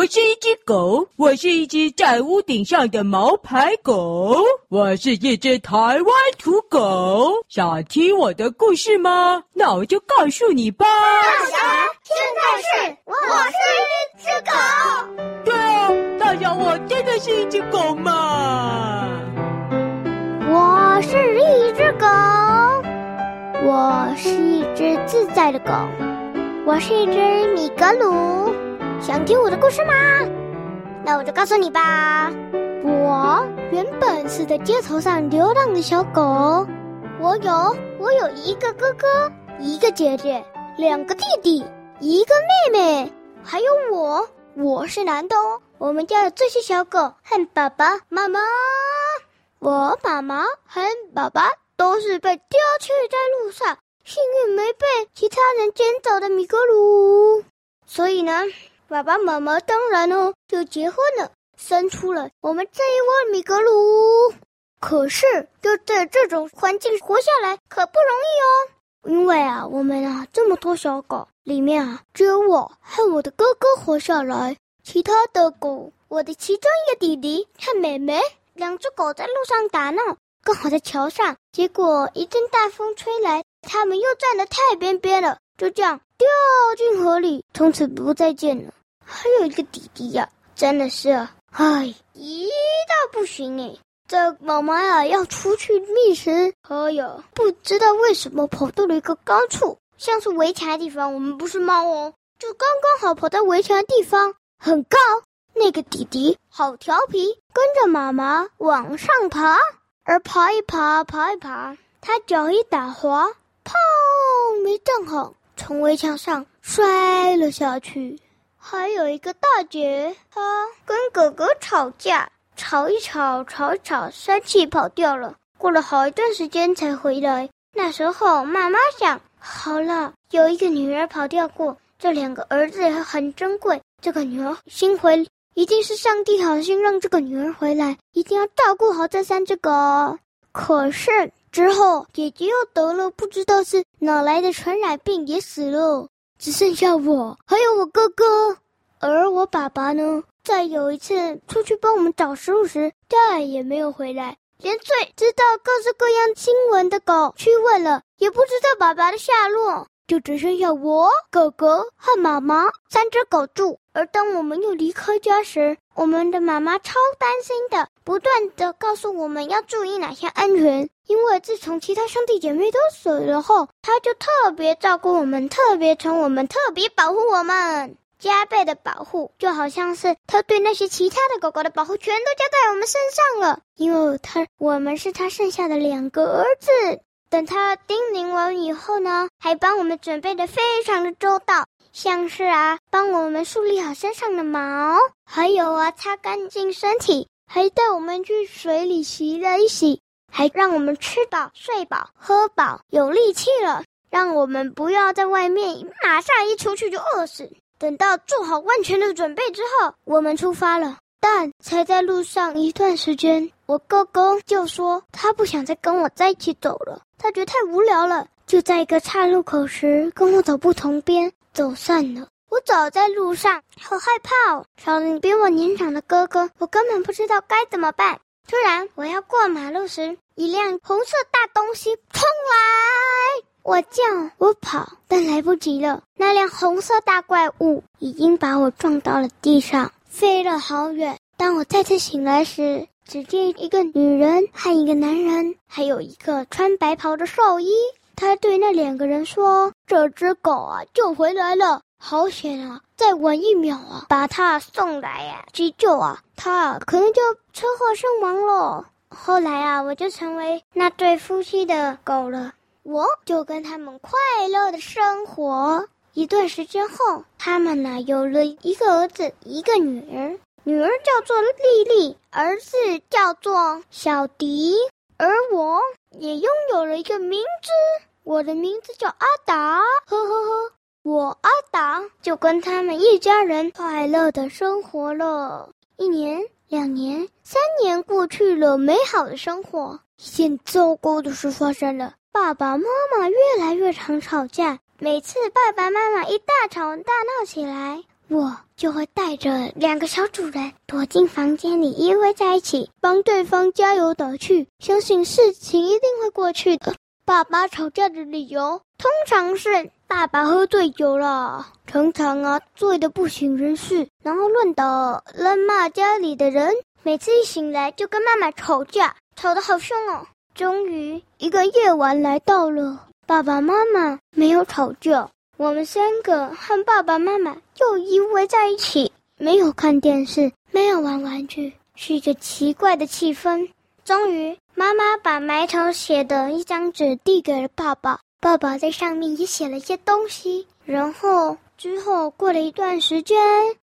我是一只狗，我是一只在屋顶上的毛牌狗，我是一只台湾土狗。想听我的故事吗？那我就告诉你吧。大侠，现在是我是一只狗。对啊，大侠，我真的是一只狗嘛。我是一只狗，我是一只自在的狗，我是一只米格鲁。想听我的故事吗？那我就告诉你吧。我原本是在街头上流浪的小狗，我有我有一个哥哥，一个姐姐，两个弟弟，一个妹妹，还有我。我是男的哦。我们家的这些小狗和爸爸妈妈，我妈妈和爸爸都是被丢弃在路上，幸运没被其他人捡走的米格鲁。所以呢。爸爸妈妈当然哦，就结婚了，生出了我们这一窝米格鲁。可是，就在这种环境活下来可不容易哦。因为啊，我们啊这么多小狗，里面啊只有我和我的哥哥活下来，其他的狗，我的其中一个弟弟和妹妹，两只狗在路上打闹，刚好在桥上，结果一阵大风吹来，它们又站得太边边了，就这样掉进河里，从此不再见了。还有一个弟弟呀、真的是，唉，一到不行诶。这妈妈呀要出去觅食，哎呀，不知道为什么跑到了一个高处，像是围墙的地方。我们不是猫哦，就刚刚好跑到围墙的地方，很高。那个弟弟好调皮，跟着妈妈往上爬，而爬一爬，爬一爬，他脚一打滑，砰，没站好，从围墙上摔了下去。还有一个大姐，她跟哥哥吵架，吵一吵，吵一吵，生气跑掉了。过了好一段时间才回来。那时候妈妈想，好了，有一个女儿跑掉过，这两个儿子还很珍贵。这个女儿心回，一定是上帝好心让这个女儿回来，一定要照顾好这三只狗。可是之后姐姐又得了不知道是哪来的传染病，也死了。只剩下我，还有我哥哥，而我爸爸呢，在有一次出去帮我们找食物时，再也没有回来。连最知道各式各样新闻的狗去问了，也不知道爸爸的下落。就只剩下我、哥哥和妈妈三只狗住。而当我们又离开家时，我们的妈妈超担心的，不断的告诉我们要注意哪些安全。因为自从其他兄弟姐妹都死了后，她就特别照顾我们，特别宠我们，特别保护我们，加倍的保护，就好像是她对那些其他的狗狗的保护全都加在我们身上了。因为她，我们是她剩下的两个儿子。等他叮咛完以后呢，还帮我们准备的非常的周到，像是啊，帮我们梳理好身上的毛，还有啊，擦干净身体，还带我们去水里洗了一洗，还让我们吃饱、睡饱、喝饱，有力气了，让我们不要在外面马上一出去就饿死。等到做好万全的准备之后，我们出发了。但才在路上一段时间，我哥哥就说他不想再跟我在一起走了，他觉得太无聊了，就在一个岔路口时跟我走不同边，走散了。我走在路上，好害怕哦，少了比我年长的哥哥，我根本不知道该怎么办。突然，我要过马路时，一辆红色大东西冲来，我叫，我跑，但来不及了，那辆红色大怪物已经把我撞到了地上。飞了好远。当我再次醒来时，只见一个女人和一个男人，还有一个穿白袍的兽医。他对那两个人说：“这只狗啊，救回来了，好险啊！再晚一秒啊，把它送来呀、急救啊，它可能就车祸身亡了。”后来啊，我就成为那对夫妻的狗了，我就跟他们快乐的生活。一段时间后，他们呢有了一个儿子，一个女儿。女儿叫做丽丽，儿子叫做小迪，而我也拥有了一个名字，我的名字叫阿达。呵呵呵，我阿达就跟他们一家人快乐的生活了。一年、两年、三年过去了，美好的生活。一件糟糕的事发生了，爸爸妈妈越来越常吵架。每次爸爸妈妈一大吵大闹起来，我就会带着两个小主人躲进房间里依偎在一起，帮对方加油打气，相信事情一定会过去的。爸爸吵架的理由通常是爸爸喝醉酒了，常常啊醉得不省人事，然后乱打乱骂家里的人。每次一醒来就跟妈妈吵架，吵得好凶哦。终于一个夜晚来到了，爸爸妈妈没有吵架，我们三个和爸爸妈妈又依偎在一起，没有看电视，没有玩玩具，是一个奇怪的气氛。终于，妈妈把埋头写的一张纸递给了爸爸，爸爸在上面也写了一些东西。然后之后过了一段时间，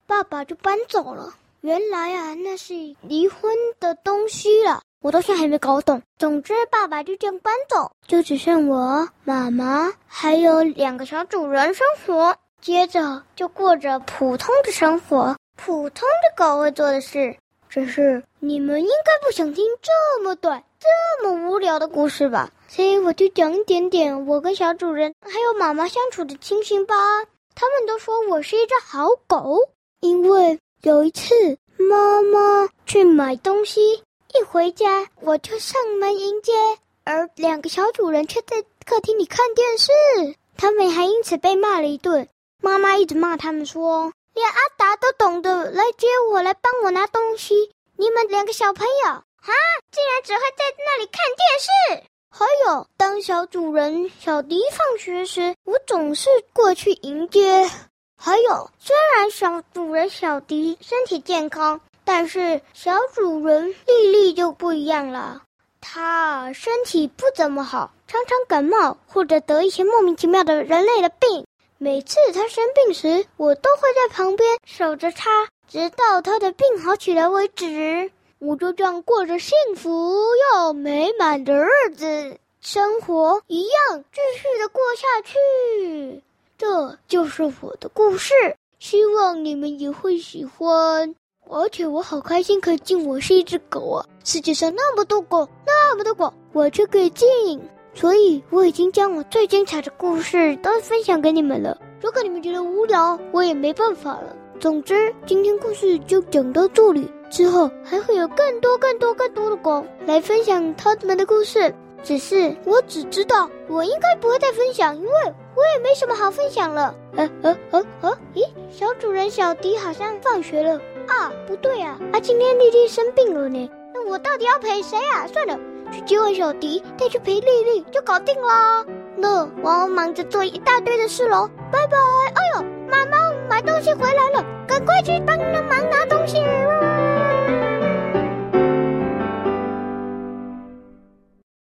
爸爸就搬走了。原来啊，那是离婚的东西了，我到现在还没搞懂。总之，爸爸就这样搬走，就只剩我、妈妈还有两个小主人生活。接着就过着普通的生活，普通的狗会做的事。只是你们应该不想听这么短、这么无聊的故事吧？所以我就讲一点点我跟小主人还有妈妈相处的情形吧。他们都说我是一只好狗，因为。有一次，妈妈去买东西，一回家我就上门迎接，而两个小主人却在客厅里看电视。他们还因此被骂了一顿。妈妈一直骂他们说：“连阿达都懂得来接我，来帮我拿东西，你们两个小朋友，啊，竟然只会在那里看电视。”还有，当小主人小迪放学时，我总是过去迎接。还有，虽然小主人小迪身体健康，但是小主人丽丽就不一样了。她身体不怎么好，常常感冒或者得一些莫名其妙的人类的病。每次她生病时，我都会在旁边守着她，直到她的病好起来为止。我就这样过着幸福又美满的日子，生活一样继续的过下去。这就是我的故事，希望你们也会喜欢。而且我好开心可以进我是一只狗啊！世界上那么多狗，那么多狗，我却可以进。所以我已经将我最精彩的故事都分享给你们了。如果你们觉得无聊，我也没办法了。总之，今天故事就讲到这里，之后还会有更多、更多、更多的狗来分享他们的故事。只是我只知道，我应该不会再分享，因为我也没什么好分享了。呃呃呃呃，咦，小主人小迪好像放学了啊？不对啊，啊，今天丽丽生病了呢。那我到底要陪谁啊？算了，去接完小迪，再去陪丽丽就搞定啦。那我要忙着做一大堆的事喽，拜拜。哎呦，妈妈买东西回来了，赶快去帮忙拿东西。